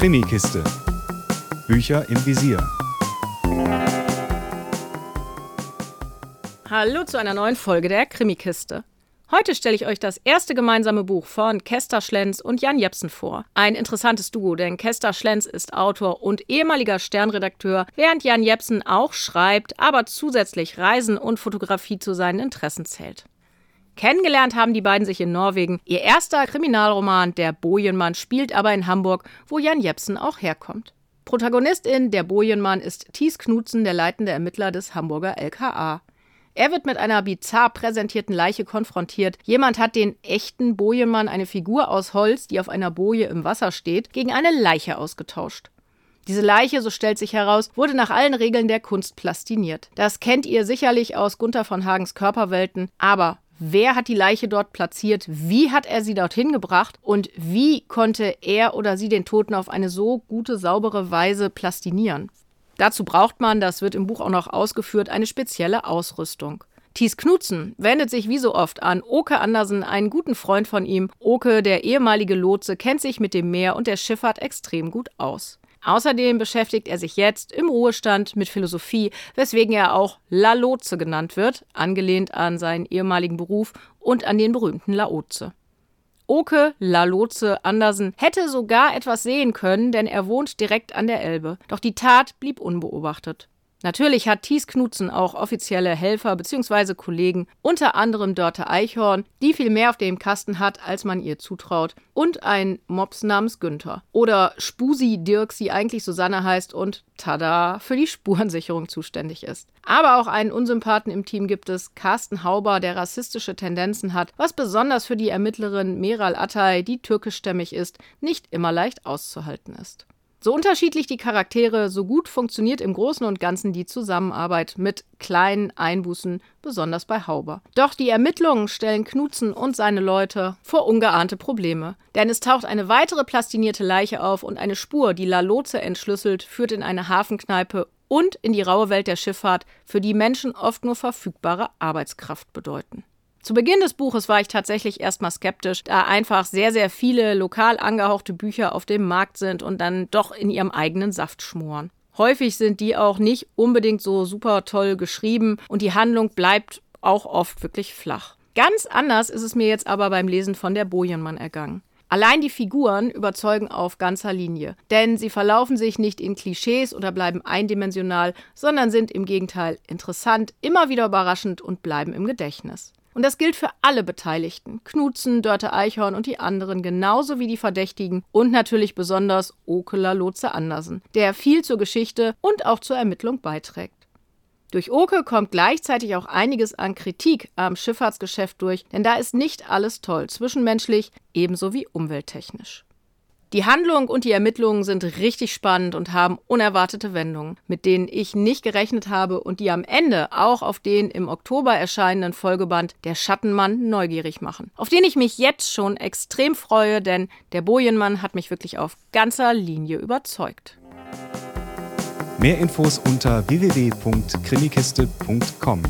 Krimikiste. Bücher im Visier. Hallo zu einer neuen Folge der Krimikiste. Heute stelle ich euch das erste gemeinsame Buch von Kester Schlenz und Jan Jepsen vor. Ein interessantes Duo, denn Kester Schlenz ist Autor und ehemaliger Sternredakteur, während Jan Jepsen auch schreibt, aber zusätzlich Reisen und Fotografie zu seinen Interessen zählt. Kennengelernt haben die beiden sich in Norwegen. Ihr erster Kriminalroman, Der Bojenmann, spielt aber in Hamburg, wo Jan Jepsen auch herkommt. Protagonistin Der Bojenmann ist Thies Knutzen, der leitende Ermittler des Hamburger LKA. Er wird mit einer bizarr präsentierten Leiche konfrontiert. Jemand hat den echten Bojenmann, eine Figur aus Holz, die auf einer Boje im Wasser steht, gegen eine Leiche ausgetauscht. Diese Leiche, so stellt sich heraus, wurde nach allen Regeln der Kunst plastiniert. Das kennt ihr sicherlich aus Gunther von Hagens Körperwelten, aber wer hat die Leiche dort platziert, wie hat er sie dorthin gebracht und wie konnte er oder sie den Toten auf eine so gute, saubere Weise plastinieren? Dazu braucht man, das wird im Buch auch noch ausgeführt, eine spezielle Ausrüstung. Thies Knutzen wendet sich wie so oft an Oke Andersen, einen guten Freund von ihm. Oke, der ehemalige Lotse, kennt sich mit dem Meer und der Schifffahrt extrem gut aus. Außerdem beschäftigt er sich jetzt im Ruhestand mit Philosophie, weswegen er auch La Lotse genannt wird, angelehnt an seinen ehemaligen Beruf und an den berühmten Laoze. Oke Lalotze Andersen hätte sogar etwas sehen können, denn er wohnt direkt an der Elbe. Doch die Tat blieb unbeobachtet. Natürlich hat Thies Knutzen auch offizielle Helfer bzw. Kollegen, unter anderem Dörte Eichhorn, die viel mehr auf dem Kasten hat, als man ihr zutraut, und ein Mops namens Günther. Oder Spusi Dirk, die eigentlich Susanne heißt und tada, für die Spurensicherung zuständig ist. Aber auch einen Unsympathen im Team gibt es, Carsten Hauber, der rassistische Tendenzen hat, was besonders für die Ermittlerin Meral Atay, die türkischstämmig ist, nicht immer leicht auszuhalten ist. So unterschiedlich die Charaktere, so gut funktioniert im Großen und Ganzen die Zusammenarbeit mit kleinen Einbußen, besonders bei Hauber. Doch die Ermittlungen stellen Knutzen und seine Leute vor ungeahnte Probleme. Denn es taucht eine weitere plastinierte Leiche auf und eine Spur, die Laloze entschlüsselt, führt in eine Hafenkneipe und in die raue Welt der Schifffahrt, für die Menschen oft nur verfügbare Arbeitskraft bedeuten. Zu Beginn des Buches war ich tatsächlich erstmal skeptisch, da einfach sehr, sehr viele lokal angehauchte Bücher auf dem Markt sind und dann doch in ihrem eigenen Saft schmoren. Häufig sind die auch nicht unbedingt so super toll geschrieben und die Handlung bleibt auch oft wirklich flach. Ganz anders ist es mir jetzt aber beim Lesen von der Bojenmann ergangen. Allein die Figuren überzeugen auf ganzer Linie, denn sie verlaufen sich nicht in Klischees oder bleiben eindimensional, sondern sind im Gegenteil interessant, immer wieder überraschend und bleiben im Gedächtnis. Und das gilt für alle Beteiligten. Knutzen, Dörte Eichhorn und die anderen, genauso wie die Verdächtigen und natürlich besonders Okeler Lotze Andersen, der viel zur Geschichte und auch zur Ermittlung beiträgt. Durch Oke kommt gleichzeitig auch einiges an Kritik am Schifffahrtsgeschäft durch, denn da ist nicht alles toll, zwischenmenschlich ebenso wie umwelttechnisch. Die Handlung und die Ermittlungen sind richtig spannend und haben unerwartete Wendungen, mit denen ich nicht gerechnet habe und die am Ende auch auf den im Oktober erscheinenden Folgeband Der Schattenmann neugierig machen. Auf den ich mich jetzt schon extrem freue, denn der Bojenmann hat mich wirklich auf ganzer Linie überzeugt. Mehr Infos unter www.krimikiste.com.